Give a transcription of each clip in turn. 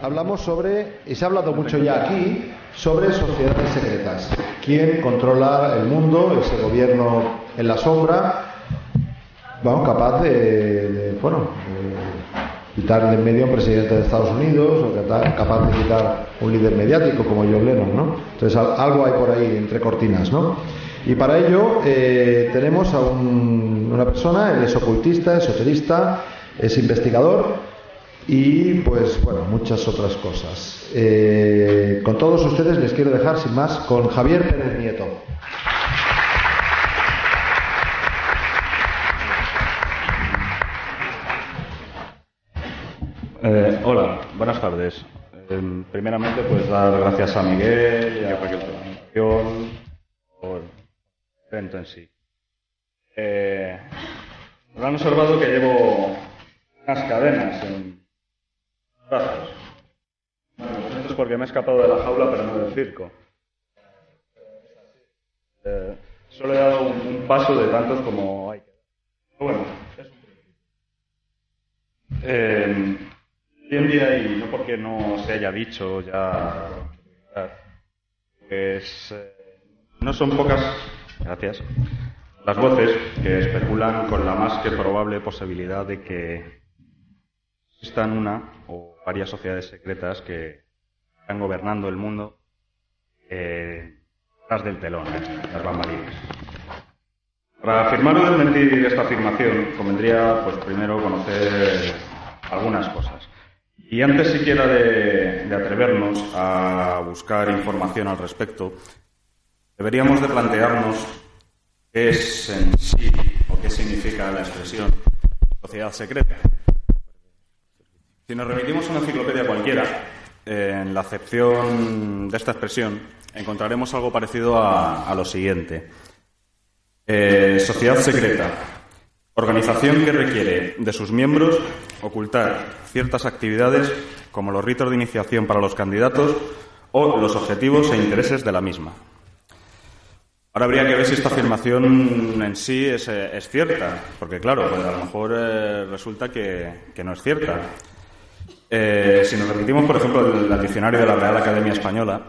Hablamos sobre, y se ha hablado mucho ya aquí, sobre sociedades secretas. ¿Quién controla el mundo, ese gobierno en la sombra, bueno, capaz de, bueno, de quitar de en medio a un presidente de Estados Unidos, o capaz de quitar un líder mediático como John Lennon, ¿no? Entonces algo hay por ahí entre cortinas, ¿no? Y para ello eh, tenemos a una persona, él es ocultista, esoterista, es investigador, y pues bueno, muchas otras cosas. Eh, con todos ustedes les quiero dejar sin más con Javier Pérez Nieto. Eh, hola, buenas tardes. Eh, primeramente, pues dar gracias a Miguel y a Raquel por el evento en sí. Eh, han observado que llevo unas cadenas en Gracias. Bueno, pues esto es porque me he escapado de la jaula, pero no del circo. Eh, solo he dado un, paso de tantos como hay que Bueno, es un eh, hoy en día, y no porque no se haya dicho ya, pues, eh, no son pocas, gracias, las voces que especulan con la más que probable posibilidad de que existan una o varias sociedades secretas que están gobernando el mundo eh, tras del telón, ¿eh? las bambalinas. Para afirmar o desmentir esta afirmación, convendría, pues, primero conocer algunas cosas. Y antes siquiera de, de atrevernos a buscar información al respecto, deberíamos de plantearnos qué es en sí o qué significa la expresión sociedad secreta. Si nos remitimos a una enciclopedia cualquiera, en la acepción de esta expresión encontraremos algo parecido a, lo siguiente. Eh, sociedad secreta. Organización que requiere de sus miembros ocultar ciertas actividades como los ritos de iniciación para los candidatos o los objetivos e intereses de la misma. Ahora habría que ver si esta afirmación en sí es, cierta, porque claro, pues a lo mejor eh, resulta que no es cierta. Eh, si nos remitimos, por ejemplo, al diccionario de la Real Academia Española,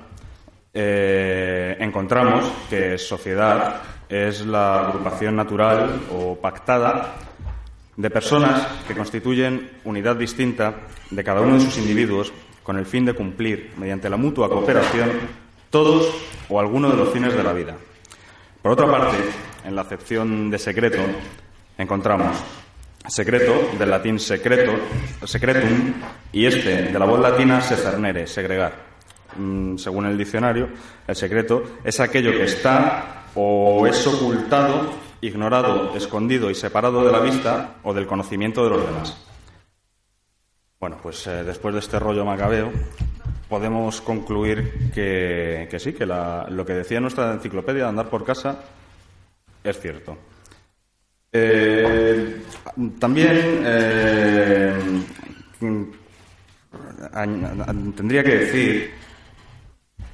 eh, encontramos que sociedad es la agrupación natural o pactada de personas que constituyen unidad distinta de cada uno de sus individuos con el fin de cumplir, mediante la mutua cooperación, todos o alguno de los fines de la vida. Por otra parte, en la acepción de secreto, encontramos secreto, del latín secreto, secretum, y este, de la voz latina secernere, segregar. Mm, según el diccionario, el secreto es aquello que está o es ocultado, ignorado, escondido y separado de la vista o del conocimiento de los demás. Bueno, pues eh, después de este rollo macabeo, podemos concluir que, sí, que lo que decía nuestra enciclopedia de andar por casa es cierto. Eh, también eh, tendría que decir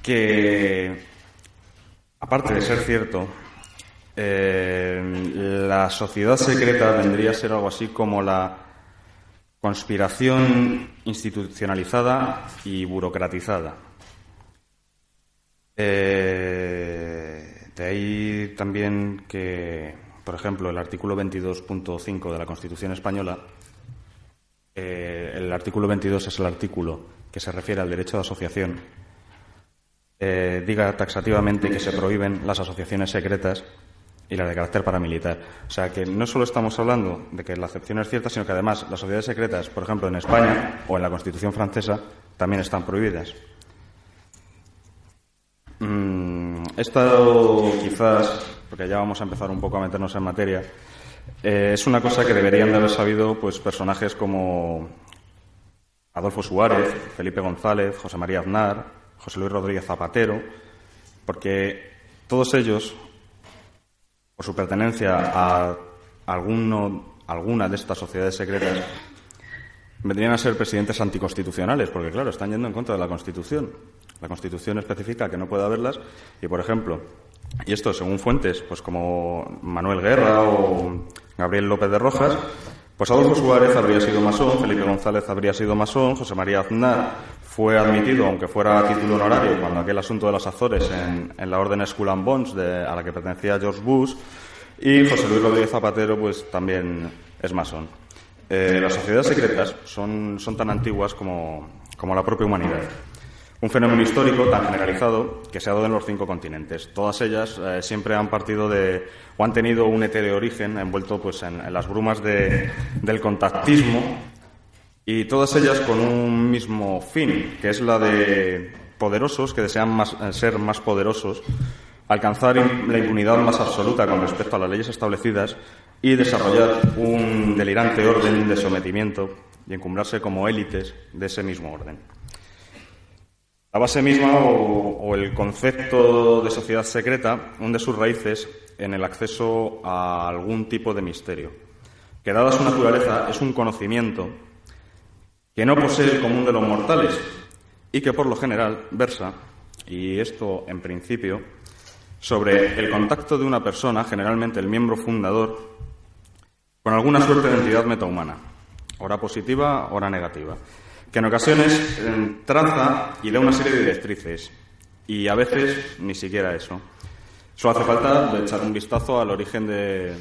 que, aparte de ser cierto, eh, la sociedad secreta vendría a ser algo así como la conspiración institucionalizada y burocratizada. De ahí también que, por ejemplo, el artículo 22.5 de la Constitución española, eh, el artículo 22 es el artículo que se refiere al derecho de asociación, eh, diga taxativamente que se prohíben las asociaciones secretas y las de carácter paramilitar. O sea que no solo estamos hablando de que la acepción es cierta, sino que además las sociedades secretas, por ejemplo, en España o en la Constitución francesa, también están prohibidas. Mm, esto quizás, porque ya vamos a empezar un poco a meternos en materia, eh, es una cosa que deberían de haber sabido pues personajes como Adolfo Suárez, Felipe González, José María Aznar, José Luis Rodríguez Zapatero, porque todos ellos por su pertenencia a alguno, alguna de estas sociedades secretas, vendrían a ser presidentes anticonstitucionales, porque claro, están yendo en contra de la Constitución. La Constitución especifica que no puede haberlas y, por ejemplo, y esto según fuentes, pues como Manuel Guerra o Gabriel López de Rojas, pues Adolfo Suárez habría sido masón, Felipe González habría sido masón, José María Aznar fue admitido, aunque fuera a título honorario, cuando aquel asunto de los Azores en, la orden Skull and Bones, a la que pertenecía George Bush, y José Luis Rodríguez Zapatero, pues también es masón. Eh, las sociedades secretas son, son tan antiguas como, como la propia humanidad. Un fenómeno histórico tan generalizado que se ha dado en los cinco continentes. Todas ellas eh, siempre han partido de o han tenido un de origen envuelto pues, en, las brumas de, del contactismo y todas ellas con un mismo fin, que es la de poderosos que desean eh, ser más poderosos, alcanzar la impunidad más absoluta con respecto a las leyes establecidas y desarrollar un delirante orden de sometimiento y encumbrarse como élites de ese mismo orden. La base misma o, el concepto de sociedad secreta hunde sus raíces en el acceso a algún tipo de misterio, que dada su naturaleza es un conocimiento que no posee el común de los mortales y que por lo general versa, y esto en principio, sobre el contacto de una persona, generalmente el miembro fundador, con alguna suerte de entidad metahumana, ora positiva, ora negativa, que en ocasiones eh, traza y da una serie de directrices, y a veces ni siquiera eso. Solo hace falta echar un vistazo al origen de,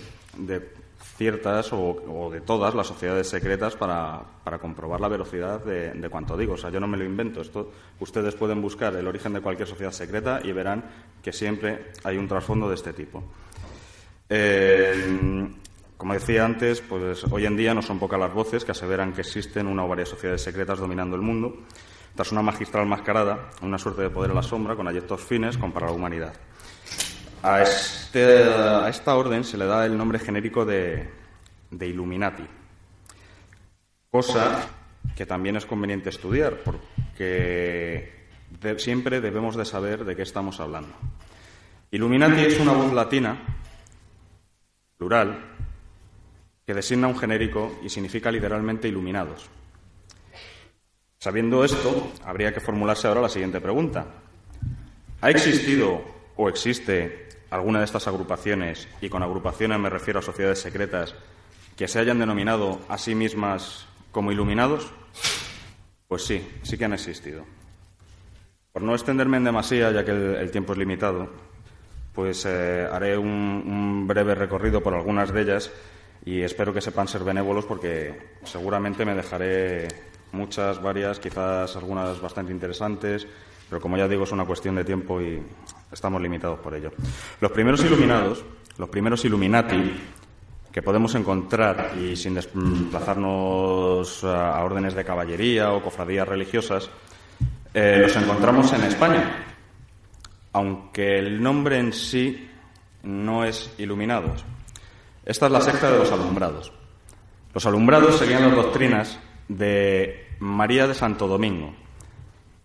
ciertas o, de todas las sociedades secretas para, comprobar la velocidad de, cuanto digo. O sea, yo no me lo invento. Ustedes pueden buscar el origen de cualquier sociedad secreta y verán que siempre hay un trasfondo de este tipo. Eh, como decía antes, pues hoy en día no son pocas las voces que aseveran que existen una o varias sociedades secretas dominando el mundo, tras una magistral mascarada, una suerte de poder a la sombra con ayectos fines para la humanidad. A, este, a esta orden se le da el nombre genérico de Illuminati, cosa que también es conveniente estudiar, porque siempre debemos de saber de qué estamos hablando. Illuminati es una voz latina, plural, que designa un genérico y significa literalmente iluminados. Sabiendo esto, habría que formularse ahora la siguiente pregunta. ¿Ha existido o existe alguna de estas agrupaciones, y con agrupaciones me refiero a sociedades secretas, que se hayan denominado a sí mismas como iluminados? Pues sí, sí que han existido. Por no extenderme en demasía, ya que el, tiempo es limitado, pues eh, haré un, breve recorrido por algunas de ellas y espero que sepan ser benévolos porque seguramente me dejaré muchas, varias, quizás algunas bastante interesantes, pero como ya digo es una cuestión de tiempo y Estamos limitados por ello. Los primeros iluminados, los primeros Illuminati que podemos encontrar, y sin desplazarnos a órdenes de caballería o cofradías religiosas, eh, los encontramos en España, aunque el nombre en sí no es Iluminados. Esta es la secta de los alumbrados. Los alumbrados seguían las doctrinas de María de Santo Domingo,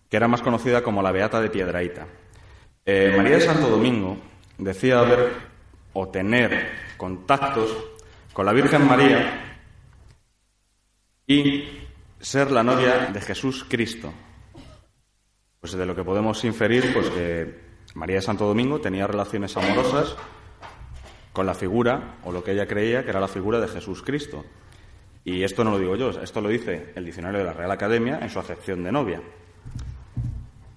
que era más conocida como la Beata de Piedraíta. Eh, María de Santo Domingo decía haber o tener contactos con la Virgen María y ser la novia de Jesús Cristo. Pues de lo que podemos inferir, pues que María de Santo Domingo tenía relaciones amorosas con la figura, o lo que ella creía que era la figura de Jesús Cristo. Y esto no lo digo yo, esto lo dice el diccionario de la Real Academia en su acepción de novia.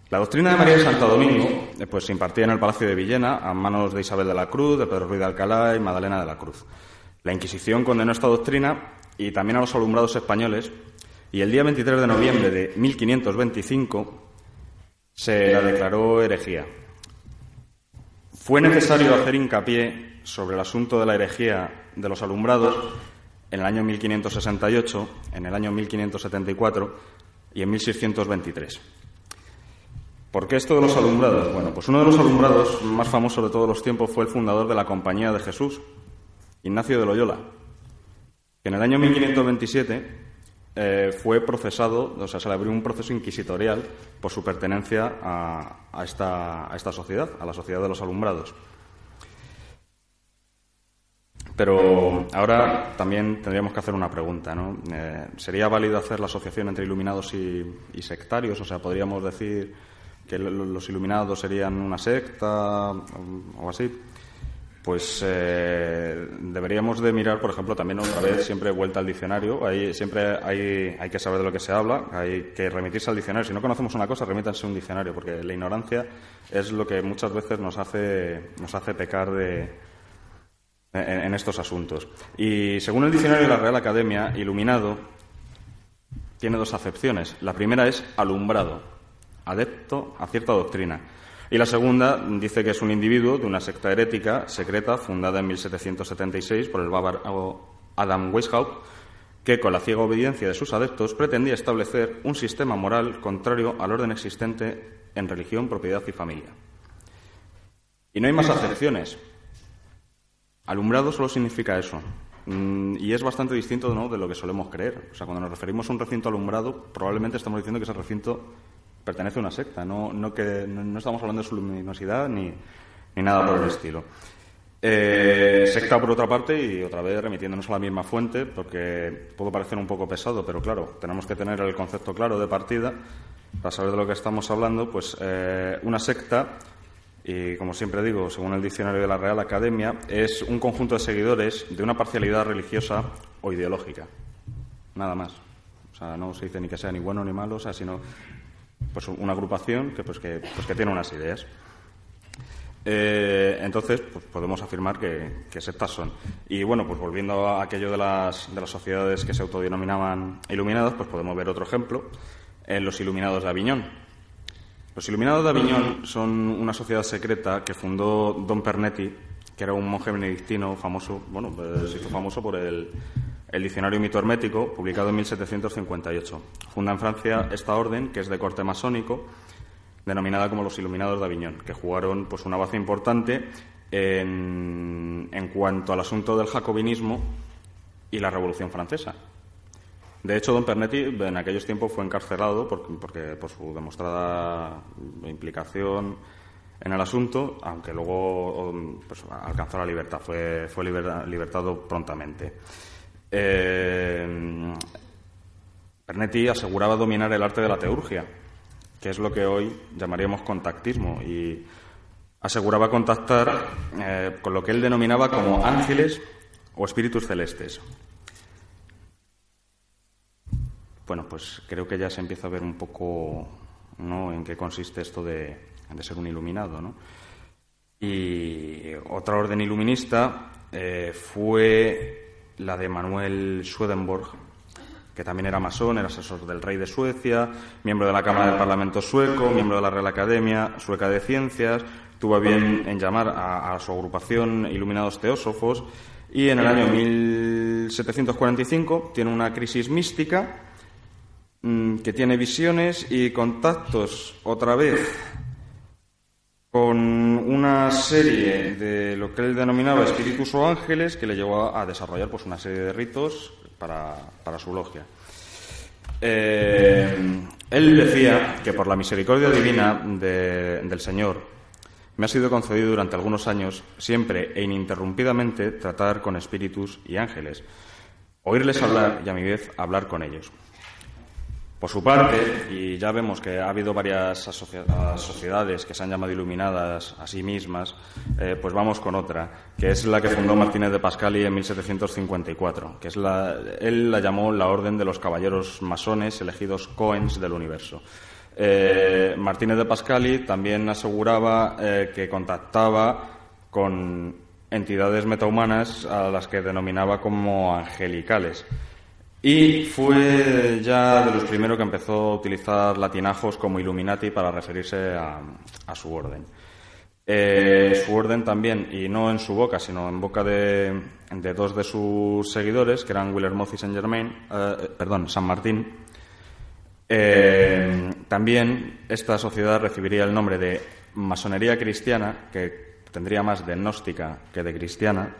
La doctrina de María de Santo Domingo eh, pues, se impartía en el Palacio de Villena a manos de Isabel de la Cruz, de Pedro Ruiz de Alcalá y Madalena de la Cruz. La Inquisición condenó esta doctrina y también a los alumbrados españoles y el día 23 de noviembre de 1525 se la declaró herejía. Fue necesario hacer hincapié sobre el asunto de la herejía de los alumbrados en el año 1568, en el año 1574 y en 1623. ¿Por qué esto de los alumbrados? Bueno, pues uno de los alumbrados más famosos de todos los tiempos fue el fundador de la Compañía de Jesús, Ignacio de Loyola, que en el año 1527 eh, fue procesado, o sea, se le abrió un proceso inquisitorial por su pertenencia a, esta, a esta sociedad, a la sociedad de los alumbrados. Pero ahora también tendríamos que hacer una pregunta, ¿no? Eh, ¿Sería válido hacer la asociación entre iluminados y, sectarios? O sea, podríamos decir que los iluminados serían una secta o así, pues eh, deberíamos de mirar, por ejemplo, también otra vez siempre vuelta al diccionario. Ahí siempre hay, hay que saber de lo que se habla, hay que remitirse al diccionario. Si no conocemos una cosa, remítanse a un diccionario, porque la ignorancia es lo que muchas veces nos hace, nos hace pecar de, en, estos asuntos. Y según el diccionario de la Real Academia, iluminado tiene dos acepciones. La primera es alumbrado adepto a cierta doctrina. Y la segunda dice que es un individuo de una secta herética secreta fundada en 1776 por el bávaro Adam Weishaupt, que con la ciega obediencia de sus adeptos pretendía establecer un sistema moral contrario al orden existente en religión, propiedad y familia. Y no hay más acepciones. Alumbrado solo significa eso. Mm, y es bastante distinto de lo que solemos creer. O sea, cuando nos referimos a un recinto alumbrado, probablemente estamos diciendo que ese recinto pertenece a una secta, no, no, que, no, estamos hablando de su luminosidad ni, ni nada por el estilo. Eh, secta, por otra parte, y otra vez remitiéndonos a la misma fuente, porque puede parecer un poco pesado, pero claro, tenemos que tener el concepto claro de partida para saber de lo que estamos hablando. Pues eh, una secta, y como siempre digo, según el diccionario de la Real Academia, es un conjunto de seguidores de una parcialidad religiosa o ideológica. Nada más. O sea, no se dice ni que sea ni bueno ni malo, o sea, sino pues una agrupación que, pues, que, pues, que tiene unas ideas. Eh, entonces, pues podemos afirmar que, que, son. Y bueno, pues volviendo a aquello de las, de las sociedades que se autodenominaban iluminadas, pues podemos ver otro ejemplo en los Iluminados de Aviñón. Los Iluminados de Aviñón son una sociedad secreta que fundó Don Pernetti, que era un monje benedictino famoso, bueno, pues se hizo famoso por el, Diccionario Mito Hermético, publicado en 1758. Funda en Francia esta orden, que es de corte masónico, denominada como los Iluminados de Aviñón, que jugaron pues, una base importante en, cuanto al asunto del jacobinismo y la Revolución Francesa. De hecho, don Pernetti en aquellos tiempos fue encarcelado porque, por su demostrada implicación en el asunto, aunque luego pues, alcanzó la libertad, fue, fue libertado prontamente. Eh, Pernetti aseguraba dominar el arte de la teurgia, que es lo que hoy llamaríamos contactismo, y aseguraba contactar eh, con lo que él denominaba como ángeles o espíritus celestes. Bueno, pues creo que ya se empieza a ver un poco en qué consiste esto de, ser un iluminado. ¿no? Y otra orden iluminista eh, fue la de Manuel Swedenborg, que también era masón, era asesor del rey de Suecia, miembro de la Cámara del Parlamento sueco, miembro de la Real Academia Sueca de Ciencias, tuvo bien en llamar a, su agrupación Iluminados Teósofos, y en el año 1745 tiene una crisis mística que tiene visiones y contactos otra vez con una serie de lo que él denominaba espíritus o ángeles que le llevó a desarrollar pues, una serie de ritos para, su logia. Eh, él decía que por la misericordia divina del Señor me ha sido concedido durante algunos años siempre e ininterrumpidamente tratar con espíritus y ángeles, oírles hablar y a mi vez hablar con ellos. Por su parte, y ya vemos que ha habido varias sociedades que se han llamado iluminadas a sí mismas, eh, pues vamos con otra, que es la que fundó Martínez de Pascali en 1754, que es la, él la llamó la Orden de los Caballeros Masones elegidos Coens del Universo. Eh, Martínez de Pascali también aseguraba eh, que contactaba con entidades metahumanas a las que denominaba como angelicales. Y fue ya de los primeros que empezó a utilizar latinajos como Illuminati para referirse a, su orden. Eh, su orden también, y no en su boca, sino en boca de, dos de sus seguidores, que eran Willermoth y Saint Germain, eh, perdón, San Martín. Eh, también esta sociedad recibiría el nombre de masonería cristiana, que tendría más de gnóstica que de cristiana.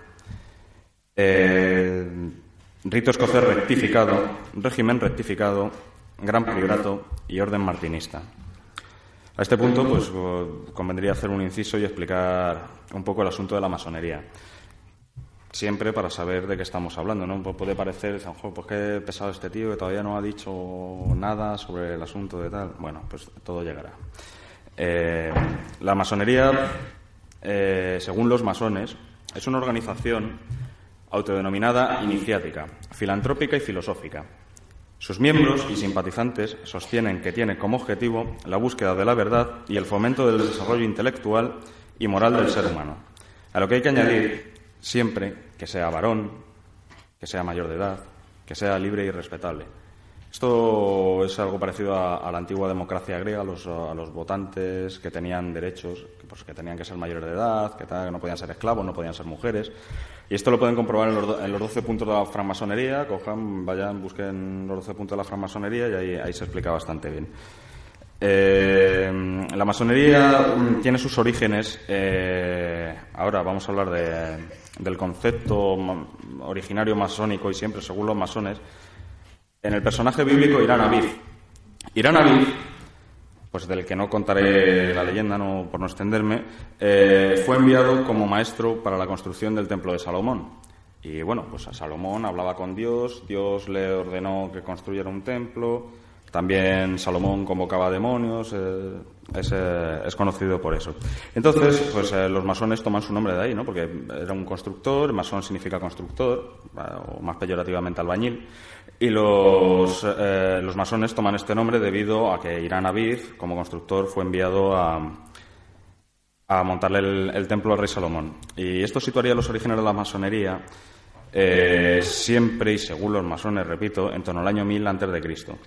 Rito escocés rectificado, régimen rectificado, gran priorato y orden martinista. A este punto, pues convendría hacer un inciso y explicar un poco el asunto de la masonería. Siempre para saber de qué estamos hablando, ¿no? Pues puede parecer, pues qué pesado este tío que todavía no ha dicho nada sobre el asunto de tal. Bueno, pues todo llegará. Eh, la masonería, eh, según los masones, es una organización autodenominada iniciática, filantrópica y filosófica. Sus miembros y simpatizantes sostienen que tiene como objetivo la búsqueda de la verdad y el fomento del desarrollo intelectual y moral del ser humano. A lo que hay que añadir siempre que sea varón, que sea mayor de edad, que sea libre y respetable. Esto es algo parecido a, la antigua democracia griega, a los, votantes que tenían derechos, que, pues, que tenían que ser mayores de edad, que, que no podían ser esclavos, no podían ser mujeres. Y esto lo pueden comprobar en los, en los 12 puntos de la francmasonería. Cojan, vayan, busquen los 12 puntos de la francmasonería y ahí, ahí se explica bastante bien. Eh, la masonería tiene sus orígenes. Eh, ahora vamos a hablar de, del concepto originario masónico y siempre según los masones. En el personaje bíblico Irán Aviv. Irán Aviv pues del que no contaré la leyenda no, por no extenderme, eh, fue enviado como maestro para la construcción del templo de Salomón. Y bueno, pues a Salomón hablaba con Dios, Dios le ordenó que construyera un templo, también Salomón convocaba demonios, eh, eh, es, conocido por eso. Entonces, pues los masones toman su nombre de ahí, ¿no? Porque era un constructor, masón significa constructor, o más peyorativamente albañil. Y los, eh, los masones toman este nombre debido a que Irán Aviv, como constructor, fue enviado a, a montarle el, templo al rey Salomón. Y esto situaría los orígenes de la masonería eh, siempre y según los masones, repito, en torno al año 1000 antes de Cristo.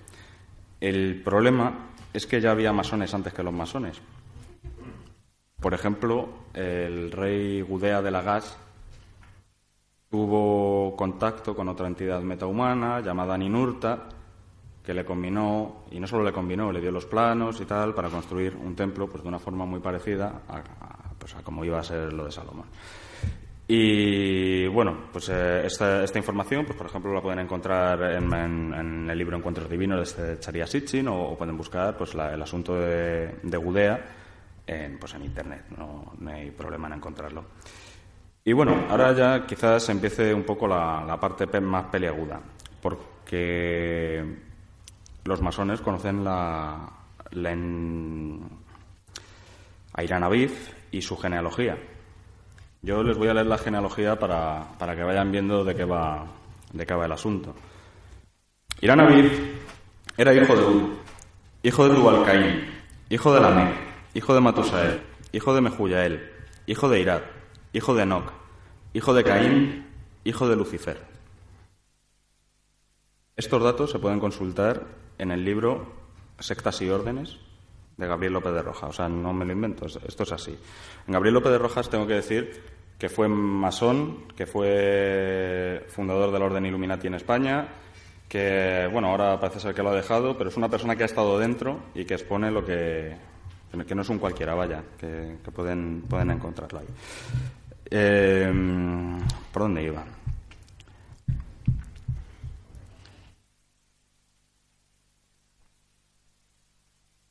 El problema es que ya había masones antes que los masones. Por ejemplo, el rey Gudea de la Gas tuvo contacto con otra entidad metahumana llamada Ninurta, que le combinó, y no solo le combinó, le dio los planos y tal, para construir un templo pues, de una forma muy parecida a, pues, a como iba a ser lo de Salomón. Y bueno, pues eh, esta, información, pues por ejemplo, la pueden encontrar en, el libro Encuentros Divinos de este Charia Sitchin o, pueden buscar pues el asunto de, de Gudea en, pues, en Internet, no hay problema en encontrarlo. Y bueno, ahora ya quizás empiece un poco la, parte más peliaguda, porque los masones conocen la, a Irán Aviv y su genealogía. Yo les voy a leer la genealogía para, que vayan viendo de qué va, de qué va el asunto. Irán Aviv era hijo de Ud, hijo de Dubalcaín, hijo de Lamec, hijo de Matusael, hijo de Mehuyael, hijo de Irad, hijo de Enoch, hijo de Caín, hijo de Lucifer. Estos datos se pueden consultar en el libro Sectas y Órdenes de Gabriel López de Rojas. O sea, no me lo invento, esto es así. En Gabriel López de Rojas tengo que decir que fue masón, que fue fundador del Orden Illuminati en España, que, bueno, ahora parece ser que lo ha dejado, pero es una persona que ha estado dentro y que expone lo que, que no es un cualquiera, vaya, que, que pueden, pueden encontrarlo ahí. Em, ¿Por dónde iba?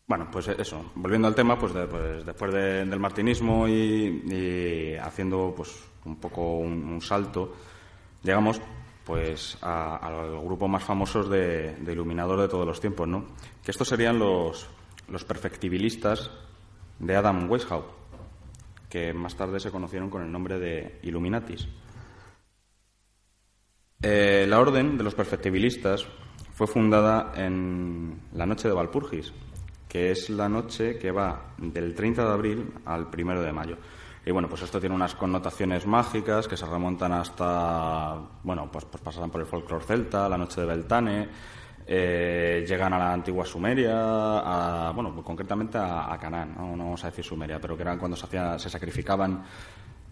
Bueno, pues eso, volviendo al tema, pues, pues después del martinismo y, haciendo pues un poco un, salto, llegamos pues al grupo más famoso de, de iluminador de todos los tiempos, ¿no? Que estos serían los, los perfectibilistas de Adam Weishaupt, que más tarde se conocieron con el nombre de Illuminatis. Eh, la orden de los perfectibilistas fue fundada en la noche de Valpurgis, que es la noche que va del 30 de abril al 1 de mayo. Y bueno, pues esto tiene unas connotaciones mágicas que se remontan hasta, bueno, pues, pues pasarán por el folclore celta, la noche de Beltane, eh, llegan a la antigua Sumeria, a, bueno, concretamente a, Canaán, ¿no? vamos a decir Sumeria, pero que eran cuando se, hacía, se sacrificaban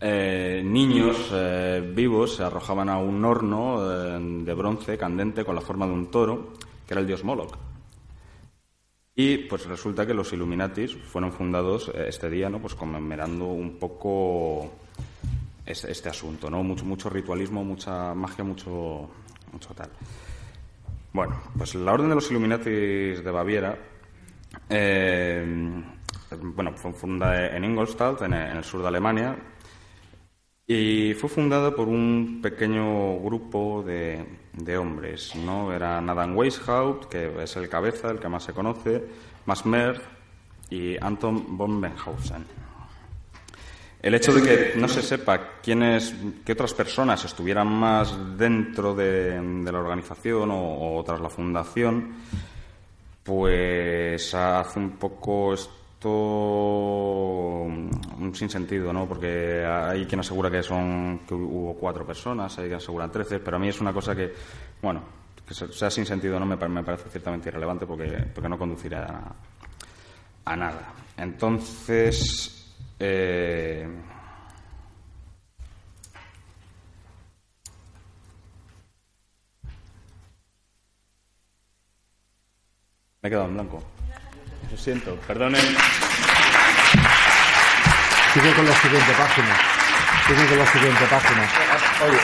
eh, niños eh, vivos, se arrojaban a un horno de bronce candente con la forma de un toro, que era el dios Moloch. Y pues resulta que los Illuminatis fueron fundados eh, este día, ¿no? Pues conmemorando un poco este, este, asunto, ¿no? Mucho, mucho ritualismo, mucha magia, mucho, mucho tal. Bueno, pues la Orden de los Illuminatis de Baviera, eh, bueno, fue fundada en Ingolstadt, en el sur de Alemania, y fue fundada por un pequeño grupo de, de hombres, ¿no? Eran Adam Weishaupt, que es el cabeza, el que más se conoce, Max y Anton von Benhausen. El hecho de que no se sepa quiénes, qué otras personas estuvieran más dentro de, la organización o, tras la fundación, pues hace un poco un sinsentido, ¿no? Porque hay quien asegura que son que hubo cuatro personas, hay quien asegura trece, pero a mí es una cosa que, bueno, que sea sin sentido, no me, parece ciertamente irrelevante porque, porque no conduciría a, nada. Entonces, eh, me he quedado en blanco. Lo siento, perdonen. Sigue con la siguiente página. Sigue con la siguiente página. Oye,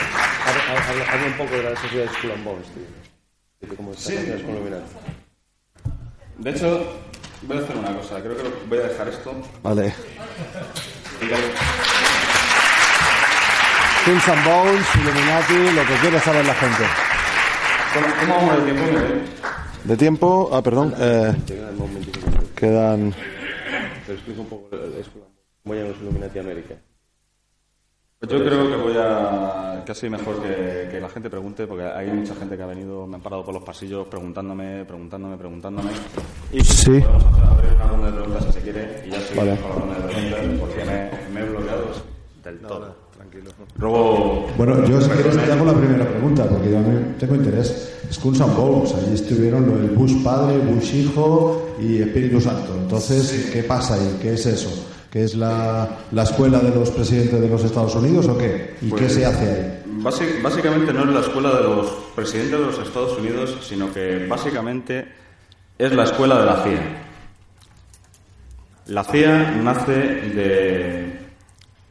habla un poco de la sociedad de Skull and Bones, tío. De cómo está sí. De hecho, voy a hacer una cosa. Creo que voy a dejar esto. Vale. Skulls and Bones, Illuminati, lo que quiere saber la gente. ¿Cómo vamos de tiempo? De tiempo, ah, perdón. Eh, quedan. Pero explica un poco cómo llaman los Illuminati América. Pues yo creo que voy a casi mejor que, que, la gente pregunte, porque hay mucha gente que ha venido, me han parado por los pasillos preguntándome, preguntándome, preguntándome. Y sí. podemos hacer abrir una ronda de preguntas si se quiere, y ya seguimos vale. con la ronda de preguntas, porque me, me he bloqueado del todo. No, no. Tranquilo. Luego, bueno, yo si quieres te hago la primera pregunta, porque yo tengo interés. Skulls and Bones, allí estuvieron el Bush padre, Bush hijo y Espíritu Santo. Entonces, ¿qué pasa ahí? ¿Qué es eso? ¿Qué es la, la escuela de los presidentes de los Estados Unidos o qué? ¿Y pues, qué se hace ahí? básicamente no es la escuela de los presidentes de los Estados Unidos, sino que básicamente es la escuela de la CIA. La CIA nace de,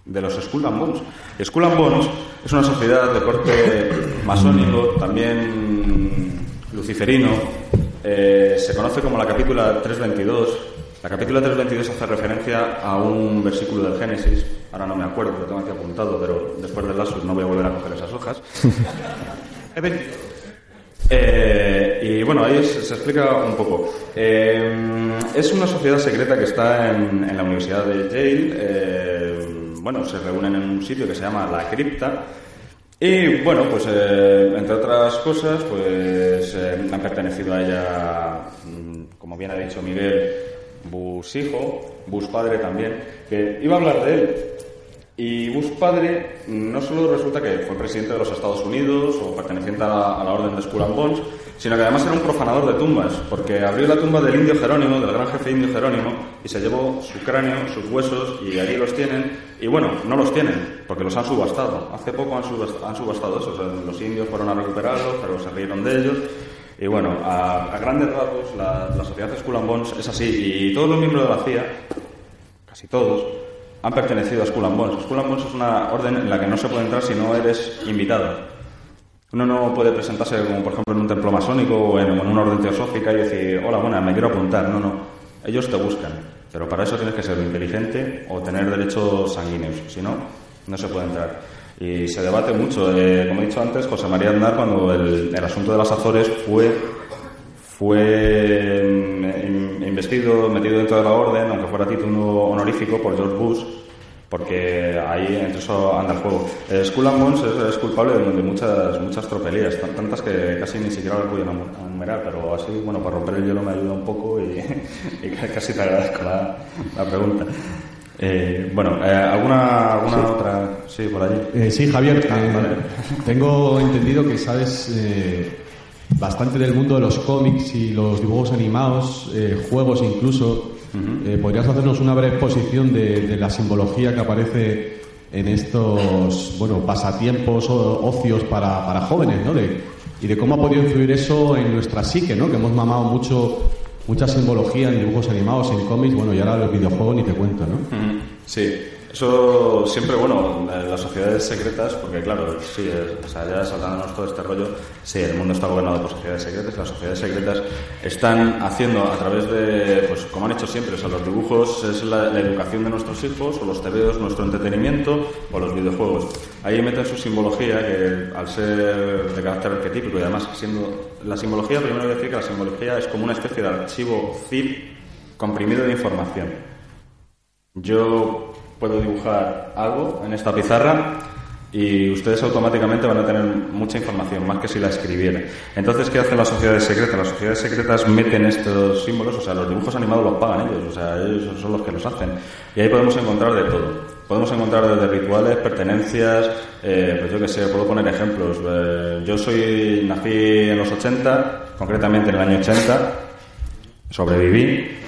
de los Skull and Bones. Skull and Bones es una sociedad de corte masónico, también luciferino. Eh, se conoce como la capítula 322. La capítula 322 hace referencia a un versículo del Génesis. Ahora no me acuerdo, lo tengo aquí apuntado, pero después del lasus no voy a volver a coger esas hojas. Eh, y bueno, ahí se, explica un poco. Eh, es una sociedad secreta que está en, en la Universidad de Yale bueno, se reúnen en un sitio que se llama La Cripta. Y bueno, pues eh, entre otras cosas, pues eh, han pertenecido a ella, mm, como bien ha dicho Miguel, Bus hijo, Bus padre también, que iba a hablar de él. Y Bush padre no solo resulta que fue presidente de los Estados Unidos o perteneciente a la, orden de Skull and Bones, sino que además era un profanador de tumbas, porque abrió la tumba del indio Jerónimo, del gran jefe indio Jerónimo, y se llevó su cráneo, sus huesos, y allí los tienen. Y bueno, no los tienen, porque los han subastado. Hace poco han, subastado, eso, los indios fueron a recuperarlos, pero se rieron de ellos. Y bueno, a, grandes rasgos, la, la sociedad Skull and Bones es así, y todos los miembros de la CIA, casi todos, han pertenecido a Skull and Bones. Bones es una orden en la que no se puede entrar si no eres invitado. Uno no puede presentarse como, por ejemplo, en un templo masónico o en, una orden teosófica y decir, hola, buena, me quiero apuntar. No, no. Ellos te buscan. Pero para eso tienes que ser inteligente o tener derechos sanguíneos. Si no, no se puede entrar. Y se debate mucho. Eh, como he dicho antes, José María Andar, cuando el, el asunto de las Azores fue fue mm, investido, metido dentro de la orden, aunque fuera título honorífico por George Bush, porque ahí entre eso anda el juego. Eh, Skull and Bones es, culpable de, muchas muchas tropelías, tantas que casi ni siquiera las voy a enumerar, pero así, bueno, para romper el hielo me ayuda un poco y, casi te agradezco la, la pregunta. Eh, bueno, eh, ¿alguna, alguna otra? Sí, por allí. sí, Javier, ah, tengo entendido que sabes bastante del mundo de los cómics y los dibujos animados, eh, juegos incluso. Eh, ¿Podrías hacernos una breve exposición de, la simbología que aparece en estos bueno pasatiempos o ocios para, para jóvenes, ¿no? y de cómo ha podido influir eso en nuestra psique, ¿no? Que hemos mamado mucho mucha simbología en dibujos animados, en cómics, bueno, y ahora los videojuegos ni te cuento, ¿no? Sí. Eso siempre, bueno, las sociedades secretas, porque claro, sí, o sea, ya saltándonos todo este rollo, sí, el mundo está gobernado por sociedades secretas, las sociedades secretas están haciendo a través de, pues como han hecho siempre, o sea, los dibujos es la, educación de nuestros hijos, o los TVOs nuestro entretenimiento, o los videojuegos. Ahí meten su simbología, que al ser de carácter arquetípico y además siendo la simbología, primero voy a decir que la simbología es como una especie de archivo zip comprimido de información. Yo puedo dibujar algo en esta pizarra y ustedes automáticamente van a tener mucha información, más que si la escribieran. Entonces, ¿qué hacen las sociedades secretas? Las sociedades secretas meten estos símbolos, o sea, los dibujos animados los pagan ellos, o sea, ellos son los que los hacen. Y ahí podemos encontrar de todo. Podemos encontrar desde rituales, pertenencias, eh, pues yo qué sé, puedo poner ejemplos. Eh, yo soy, nací en los 80, concretamente en el año 80, sobreviví,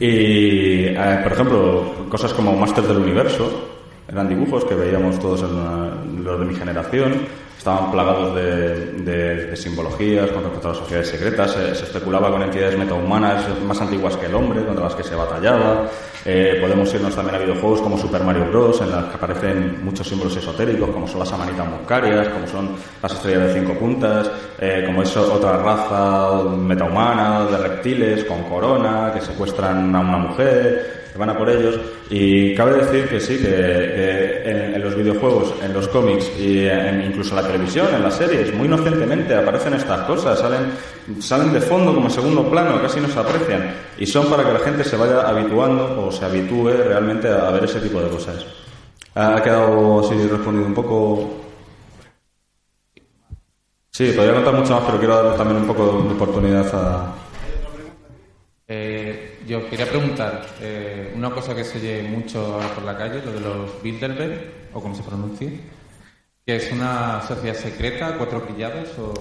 y, eh, por ejemplo, cosas como Master del Universo, eran dibujos que veíamos todos en los de mi generación, estaban plagados de, simbologías con respecto a las sociedades secretas, se, especulaba con entidades metahumanas más antiguas que el hombre, contra las que se batallaba. Eh, podemos irnos también a videojuegos como Super Mario Bros., en los que aparecen muchos símbolos esotéricos, como son las amanitas muscarias, como son las estrellas de cinco puntas, eh, como es otra raza metahumana de reptiles con corona, que secuestran a una mujer, van a por ellos. Y cabe decir que sí, que, en, los videojuegos, en los cómics y incluso en la televisión, en las series, muy inocentemente aparecen estas cosas, salen, salen de fondo como segundo plano, casi no se aprecian. Y son para que la gente se vaya habituando o se habitúe realmente a, ver ese tipo de cosas. ¿Ha quedado así respondido un poco? Sí, podría contar mucho más, pero quiero dar también un poco de oportunidad a... Eh, yo quería preguntar, eh, una cosa que se oye mucho ahora por la calle, lo de los Bilderberg, o como se pronuncie, que es una sociedad secreta, cuatro pillados o...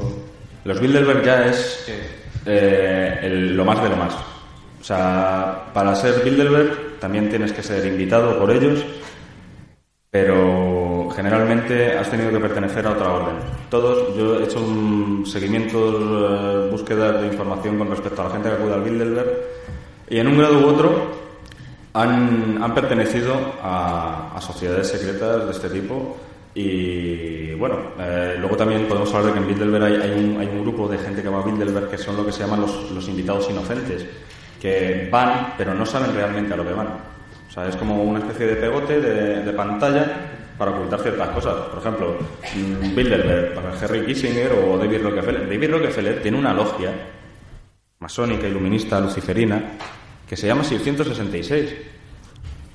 Los Bilderberg ya es eh, lo más de lo más. O sea, para ser Bilderberg también tienes que ser invitado por ellos, pero generalmente has tenido que pertenecer a otra orden. Todos, yo he hecho un seguimiento, eh, búsqueda de información con respecto a la gente que acude al Bilderberg y en un grado u otro han, han pertenecido a, sociedades secretas de este tipo. Y bueno, eh, luego también podemos hablar de que en Bilderberg hay, hay, un, hay, un, grupo de gente que va a Bilderberg que son lo que se llaman los, los invitados inocentes, que van pero no saben realmente a lo que van. O sea, es como una especie de pegote de, de pantalla para ocultar ciertas cosas. Por ejemplo, mm, Bilderberg, para Henry Kissinger o David Rockefeller. David Rockefeller tiene una logia masónica, iluminista, luciferina, que se llama 666.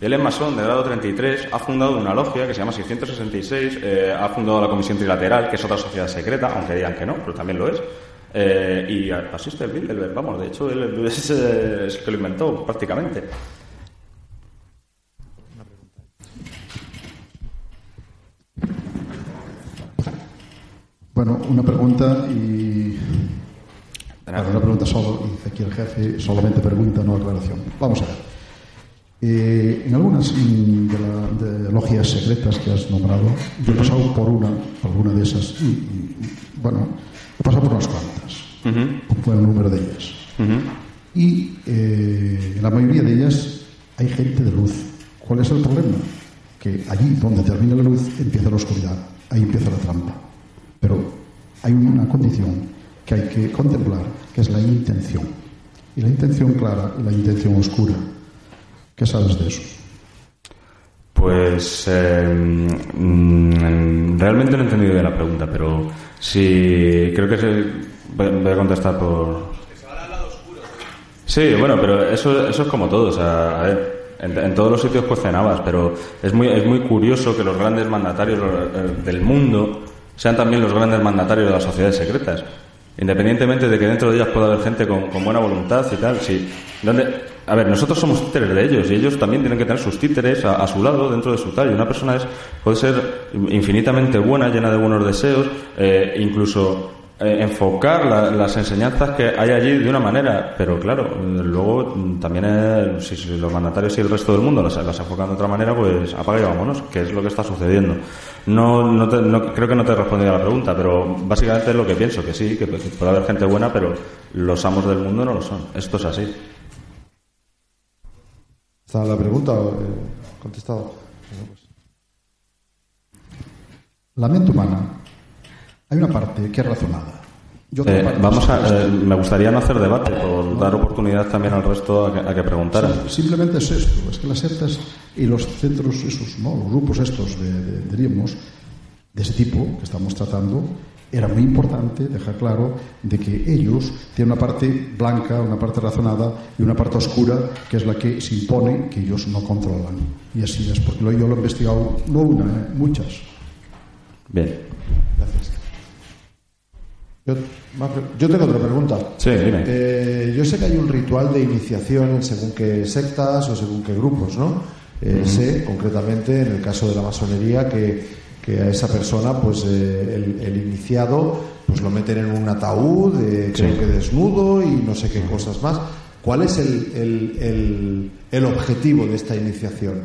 Él es masón de grado 33, ha fundado una logia que se llama 666, eh, ha fundado la Comisión Trilateral, que es otra sociedad secreta, aunque digan que no, pero también lo es. Eh, y asiste el Bilderberg, vamos, de hecho él es, el que lo inventó prácticamente. Bueno, una pregunta y Ahora una pregunta solo, dice aquí el jefe, solamente pregunta, no aclaración. Vamos a ver. Eh, en algunas mm, de, las logias secretas que has nombrado, yo he pasado por una, por alguna de esas, y, bueno, he pasado por unas cuantas, uh -huh. el número de ellas. Y eh, en la mayoría de ellas hay gente de luz. ¿Cuál es el problema? Que allí donde termina la luz empieza la oscuridad, ahí empieza la trampa. Pero hay una condición que hay que contemplar, que es la intención. Y la intención clara y la intención oscura. ¿Qué sabes de eso? Pues eh, realmente no he entendido bien la pregunta, pero sí creo que se, voy a contestar por. Sí, bueno, pero eso, eso es como todo. O sea, ver, en, todos los sitios cenabas, pero es muy, es muy curioso que los grandes mandatarios eh, del mundo sean también los grandes mandatarios de las sociedades secretas. Independientemente de que dentro de ellas pueda haber gente con, buena voluntad y tal. Sí, donde, a ver, nosotros somos títeres de ellos y ellos también tienen que tener sus títeres a, su lado dentro de su tal. Una persona es, puede ser infinitamente buena, llena de buenos deseos, eh, incluso eh, enfocar las enseñanzas que hay allí de una manera, pero claro, luego también si, los mandatarios y el resto del mundo las, enfocan de otra manera, pues apaga y vámonos, que es lo que está sucediendo. No, no, creo que no te he respondido a la pregunta, pero básicamente es lo que pienso, que sí, que puede haber gente buena, pero los amos del mundo no lo son. Esto es así. ¿Está la pregunta eh, contestado? Pues. La mente humana hay una parte que es razonada. Eh, vamos a, eh, me gustaría no hacer debate, por dar oportunidad también al resto a que, preguntara. simplemente es esto, es que las sectas y los centros, esos, ¿no? los grupos estos, de, diríamos, de ese tipo que estamos tratando, era muy importante dejar claro de que ellos tienen una parte blanca, una parte razonada y una parte oscura que es la que se impone que ellos no controlan. Y así es, porque yo lo he investigado, no una, ¿eh? muchas. Bien. Gracias. Yo, tengo otra pregunta. Sí, dime. Eh, yo sé que hay un ritual de iniciación según qué sectas o según qué grupos, ¿no? Eh, sé, concretamente, en el caso de la masonería, que, a esa persona, pues eh, el, iniciado, pues lo meten en un ataúd, creo que desnudo y no sé qué cosas más. ¿Cuál es el, el, objetivo de esta iniciación?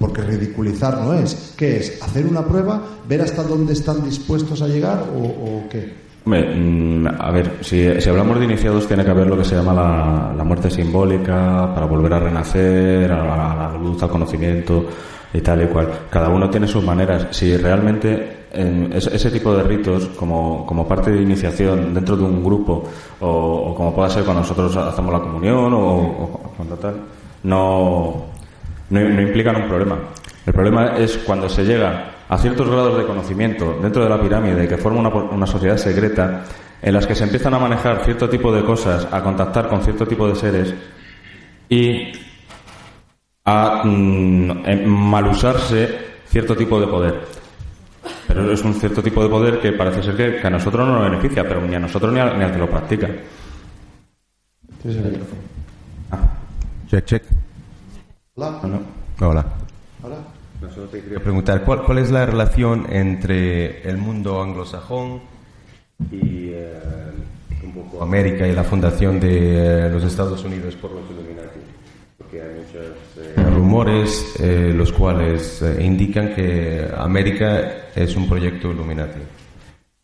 Porque ridiculizar no es. ¿Qué es? ¿Hacer una prueba? ¿Ver hasta dónde están dispuestos a llegar o, o qué? Mm, a ver, si, hablamos de iniciados, tiene que haber lo que se llama la, muerte simbólica para volver a renacer, a, la luz, al conocimiento y tal y cual. Cada uno tiene sus maneras. Si realmente en ese, tipo de ritos, como, como, parte de iniciación dentro de un grupo, o, como pueda ser cuando nosotros hacemos la comunión o, cuando tal, no, no, no implican un problema. El problema es cuando se llega a ciertos grados de conocimiento dentro de la pirámide que forma una, sociedad secreta en las que se empiezan a manejar cierto tipo de cosas, a contactar con cierto tipo de seres y a mm, em, malusarse cierto tipo de poder. Pero es un cierto tipo de poder que parece ser que, a nosotros no nos beneficia, pero ni a nosotros ni, al que lo practica. Ah. Check, check. Hola. Hola. Hola. Solo te quería preguntar, ¿cuál, ¿cuál, es la relación entre el mundo anglosajón y eh, un poco América y la fundación de eh, los Estados Unidos por los Illuminati? Porque hay muchos eh, rumores los cuales indican que América es un proyecto Illuminati.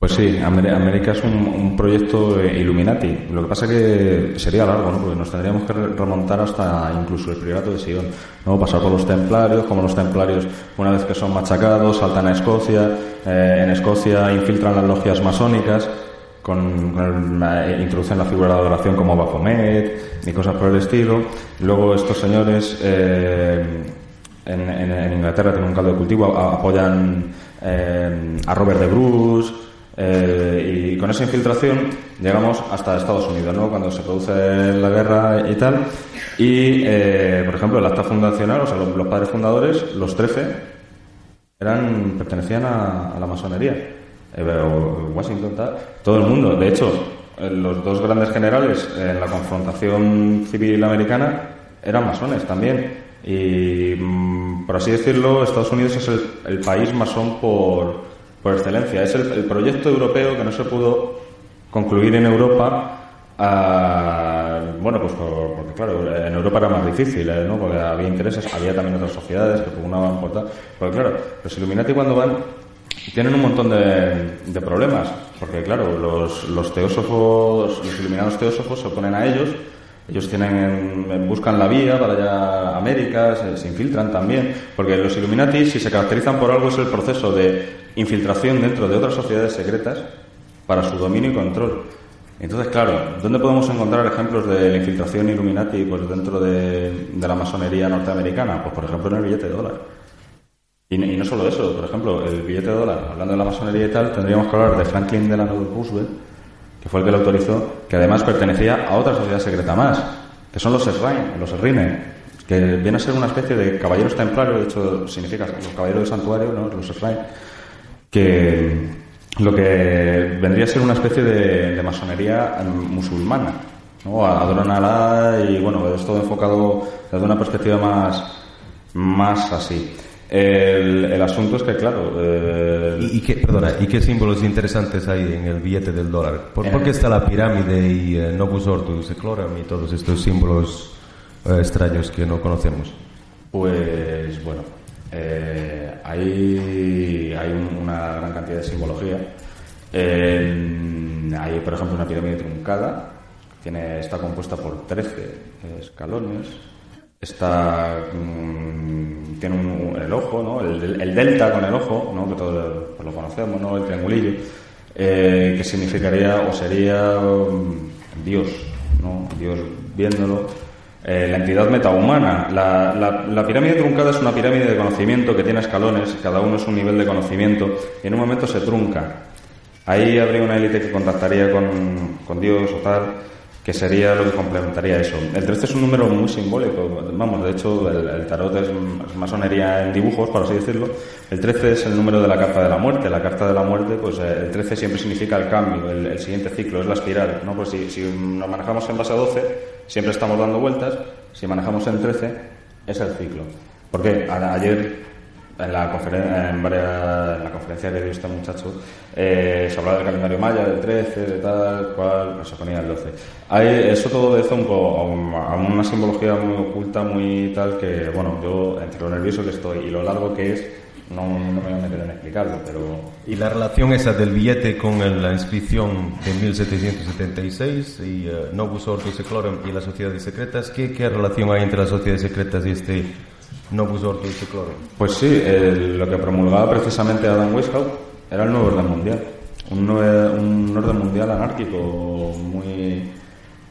Pues sí, América es un, proyecto Illuminati. Lo que pasa es que sería largo, ¿no? Porque nos tendríamos que remontar hasta incluso el priorato de Sion, ¿no? Pasar por los templarios, como los templarios, una vez que son machacados, saltan a Escocia, eh, en Escocia infiltran las logias masónicas, con, introducen la figura de adoración como Baphomet y cosas por el estilo. Luego estos señores eh, en, Inglaterra tienen un caldo de cultivo, apoyan eh, a Robert de Bruce, eh, y con esa infiltración llegamos hasta Estados Unidos, ¿no? Cuando se produce la guerra y tal. Y, eh, por ejemplo, el acta fundacional, o sea, los, padres fundadores, los 13, eran, pertenecían a, la masonería. Eh, Washington, tal, todo el mundo. De hecho, los dos grandes generales en la confrontación civil americana eran masones también. Y, mm, por así decirlo, Estados Unidos es el país masón por por excelencia. Es el, proyecto europeo que no se pudo concluir en Europa. Ah, bueno, pues porque claro, en Europa era más difícil, ¿eh? ¿no? Porque había intereses, había también otras sociedades que pugnaban por tal. Pero claro, los Illuminati cuando van tienen un montón de, problemas, porque claro, los, los teósofos, los iluminados teósofos se oponen a ellos, ellos tienen, buscan la vía para allá a América, se, infiltran también, porque los Illuminati, si se caracterizan por algo, es el proceso de infiltración dentro de otras sociedades secretas para su dominio y control. Entonces, claro, ¿dónde podemos encontrar ejemplos de la infiltración Illuminati pues, dentro de, la masonería norteamericana? Pues, por ejemplo, en el billete de dólar. Y, y no solo eso, por ejemplo, el billete de dólar, hablando de la masonería y tal, tendríamos que hablar de Franklin Delano Roosevelt, que fue el que lo autorizó, que además pertenecía a otra sociedad secreta más, que son los Shrine, los Srine, que viene a ser una especie de caballeros templarios, de hecho significa los caballeros del santuario, ¿no? los Shrine, que lo que vendría a ser una especie de, masonería mm, musulmana, ¿no? Adoran a y bueno, es todo enfocado desde una perspectiva más, más así. El, el asunto es que, claro. eh, ¿Y, y qué, perdona, ¿y qué símbolos interesantes hay en el billete del dólar? ¿Por, por qué está la pirámide y eh, Novus Ordo Seclorum y todos estos símbolos eh, extraños que no conocemos? Pues bueno, eh, hay, hay un- una gran cantidad de simbología. Hay, por ejemplo, una pirámide truncada, tiene, está compuesta por 13 escalones. Está, mm, tiene el ojo, ¿no? el, el delta con el ojo, ¿no? que todos pues, lo conocemos, ¿no? el triangulillo, eh, que significaría o sería mm, Dios, ¿no? Dios viéndolo. Eh, la entidad metahumana. La, la, la pirámide truncada es una pirámide de conocimiento que tiene escalones, cada uno es un nivel de conocimiento, y en un momento se trunca. Ahí habría una élite que contactaría con, con Dios o tal, que sería lo que complementaría eso. El 13 es un número muy simbólico, vamos, de hecho el, tarot es, masonería en dibujos, por así decirlo. El 13 es el número de la carta de la muerte. La carta de la muerte, pues eh, el 13 siempre significa el cambio, el, siguiente ciclo, es la espiral, ¿no? Pues si, nos manejamos en base a 12, siempre estamos dando vueltas, si manejamos en 13, es el ciclo. ¿Por qué? A- ayer en la, conferen- en varias- en la conferencia que dio este muchacho eh, se hablaba del calendario maya, del 13, de tal, cual, pues se ponía el 12. Hay, eso todo obedece un poco a, un- a una simbología muy oculta, muy tal, que, bueno, yo entre lo nervioso que estoy y lo largo que es, no, no me voy a meter en explicarlo, pero ¿Y la relación esa del billete con la inscripción de 1776 y eh, Novus Ordo Seclorum y las sociedades secretas? ¿Qué, qué relación hay entre las sociedades secretas y este Novus Ordo Seclorum? Pues sí, lo que promulgaba precisamente Adam Weishaupt era el nuevo orden mundial. Un, nue- un orden mundial anárquico muy,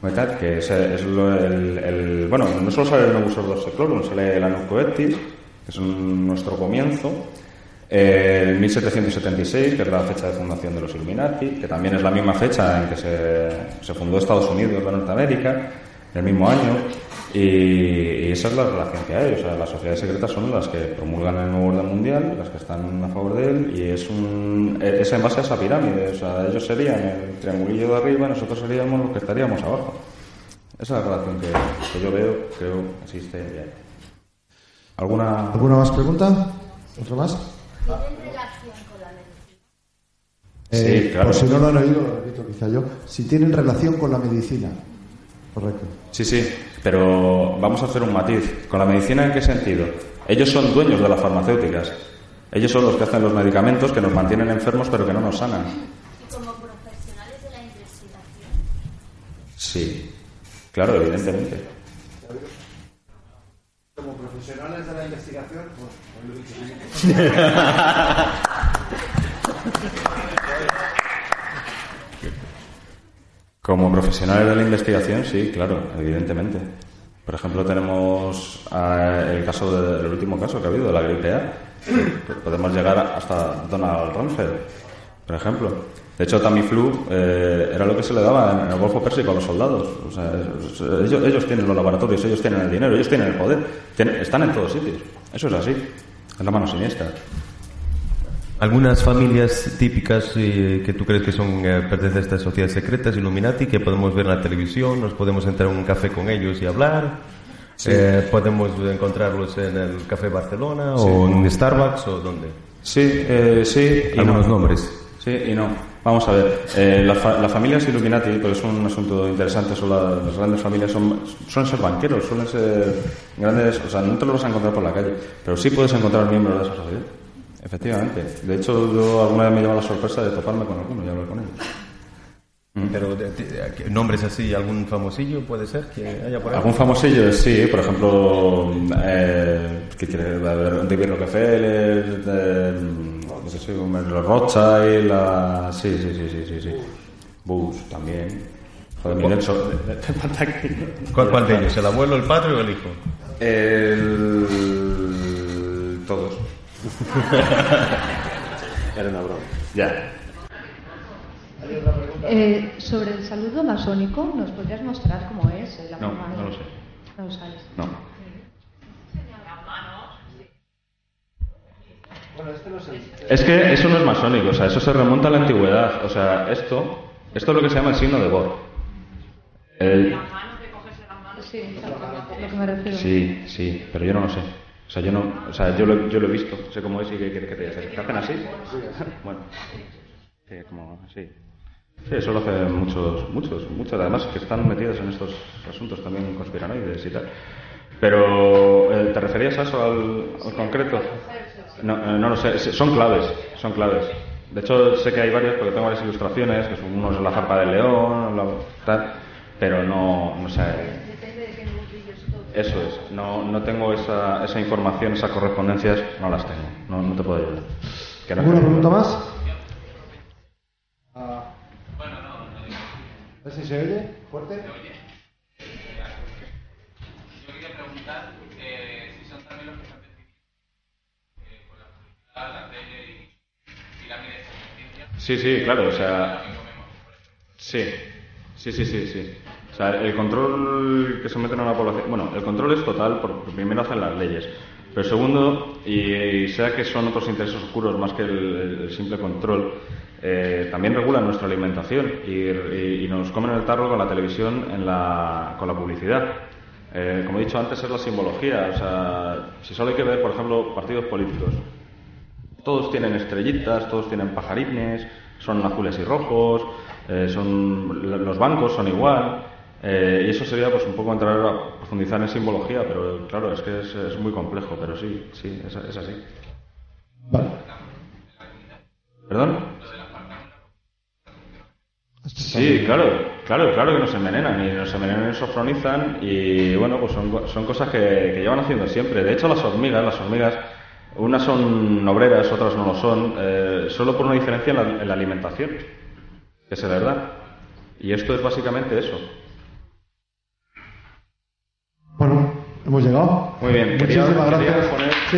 muy que es, es lo- el, el- Bueno, no solo sale el Novus Ordo Seclorum, sale el Coeptis, que es nuestro comienzo, el 1776, que es la fecha de fundación de los Illuminati, que también es la misma fecha en que se, se fundó Estados Unidos de Norteamérica, el mismo año, y, esa es la relación que hay. O sea, las sociedades secretas son las que promulgan el nuevo orden mundial, las que están a favor de él, y es, un, es en base a esa pirámide. O sea, ellos serían el triangulillo de arriba nosotros seríamos los que estaríamos abajo. Esa es la relación que, que yo veo, creo, existe. y hay. ¿Alguna, ¿Alguna más pregunta? ¿Otra más? Sí, Eh, claro. Por si no lo han oído, lo repito quizá yo. Si tienen relación con la medicina. Correcto. Sí, sí, pero vamos a hacer un matiz. ¿Con la medicina en qué sentido? Ellos son dueños de las farmacéuticas. Ellos son los que hacen los medicamentos que nos mantienen enfermos pero que no nos sanan. como profesionales de la investigación. Sí, claro, evidentemente. Como profesionales de la investigación, Como profesionales de la investigación, sí, claro, evidentemente. Por ejemplo, tenemos ah, el caso del último caso que ha habido, de la gripe A. Podemos llegar hasta Donald Rumsfeld, por ejemplo. De hecho, Tamiflu eh, era lo que se le daba en el Golfo Pérsico a los soldados. O sea, ellos, tienen los laboratorios, ellos tienen el dinero, ellos tienen el poder. Están en todos sitios. Eso es así. Es la mano siniestra. Algunas familias típicas eh, que tú crees que son eh, pertenecen a estas sociedades secretas, Illuminati, que podemos ver en la televisión, nos podemos entrar en un café con ellos y hablar. Eh, podemos encontrarlos en el Café Barcelona o en Starbucks o donde. Sí, eh, sí. y Algunos no. nombres. Sí y no. Vamos a ver. Eh, las, fa- las familias Illuminati, pero es un asunto interesante, son las, las grandes familias, son, suelen ser banqueros, suelen ser grandes. O sea, no te los vas a encontrar por la calle, pero sí puedes encontrar miembros de esa sociedad. Efectivamente. De hecho, yo alguna vez me lleva la sorpresa de toparme con alguno y hablar con ellos. Pero de- de- nombres así, algún famosillo puede ser que haya por ahí. Algún famosillo, sí, por ejemplo, eh, ¿qué quiere? David Rockefeller, de, no sé si, los Rothschild, la, sí, sí, sí, sí, sí, sí. Bush también. Joder, falta aquí. ¿Cuál, cuál de ellos? ¿El abuelo, el padre o el hijo? El... Todos. Era una broma. Ya. Eh, sobre el saludo masónico, ¿nos podrías mostrar cómo es? eh, La No, forma de- no lo sé. No lo sabes. No. Es que eso no es masónico, o sea, eso se remonta a la antigüedad. O sea, esto, esto es lo que se llama el signo de Bohr. El-. Sí, sí, pero yo no lo sé. O sea, yo no, o sea, yo lo, yo lo he visto, sé cómo es y qué quiere que te diga. ¿Te hacen así? Bueno, sí, como así. Sí, eso lo hacen muchos, muchos, muchos, además que están metidos en estos asuntos también conspiranoides y tal. Pero, eh, ¿te referías a eso al, al concreto? No, eh, no lo sé, son claves, son claves. De hecho, sé que hay varias porque tengo varias ilustraciones, que unos de la zarpa del león, la- tal, pero no, no sé. Eso es, no, no tengo esa, esa información, esas correspondencias, no las tengo, no, no te puedo ayudar. Que no- ¿Alguna pregunta más? Ah. A ver si se oye fuerte. Yo quería preguntar eh, si son también los que están decidiendo eh, con la publicidad, la tele y pirámides de noticias. Sí, sí, claro, o sea. Sí, sí, sí, sí, sí. O sea, el control que se meten a la población. Bueno, el control es total, porque primero hacen las leyes. Pero segundo, y, sea que son otros intereses oscuros más que el, simple control, eh, también regulan nuestra alimentación y nos comen el tarro con la televisión, en la, con la publicidad. Eh, como he dicho antes, es la simbología. O sea, si solo hay que ver, por ejemplo, partidos políticos. Todos tienen estrellitas, todos tienen pajarines, son azules y rojos, eh, son los bancos son igual. Eh, y eso sería pues un poco entrar a profundizar en simbología, pero claro, es que es, es muy complejo, pero sí, sí, es, es así. Vale. ¿Perdón? Sí, claro, claro, claro que nos envenenan y nos envenenan y sofronizan y bueno, pues son, son cosas que, que llevan haciendo siempre. De hecho, las hormigas, las hormigas, unas son obreras, otras no lo son, eh, solo por una diferencia en la, en la alimentación, que es verdad. Y esto es básicamente eso. Hemos llegado. Muy bien, Muchísimas quería gracias. poner- Sí.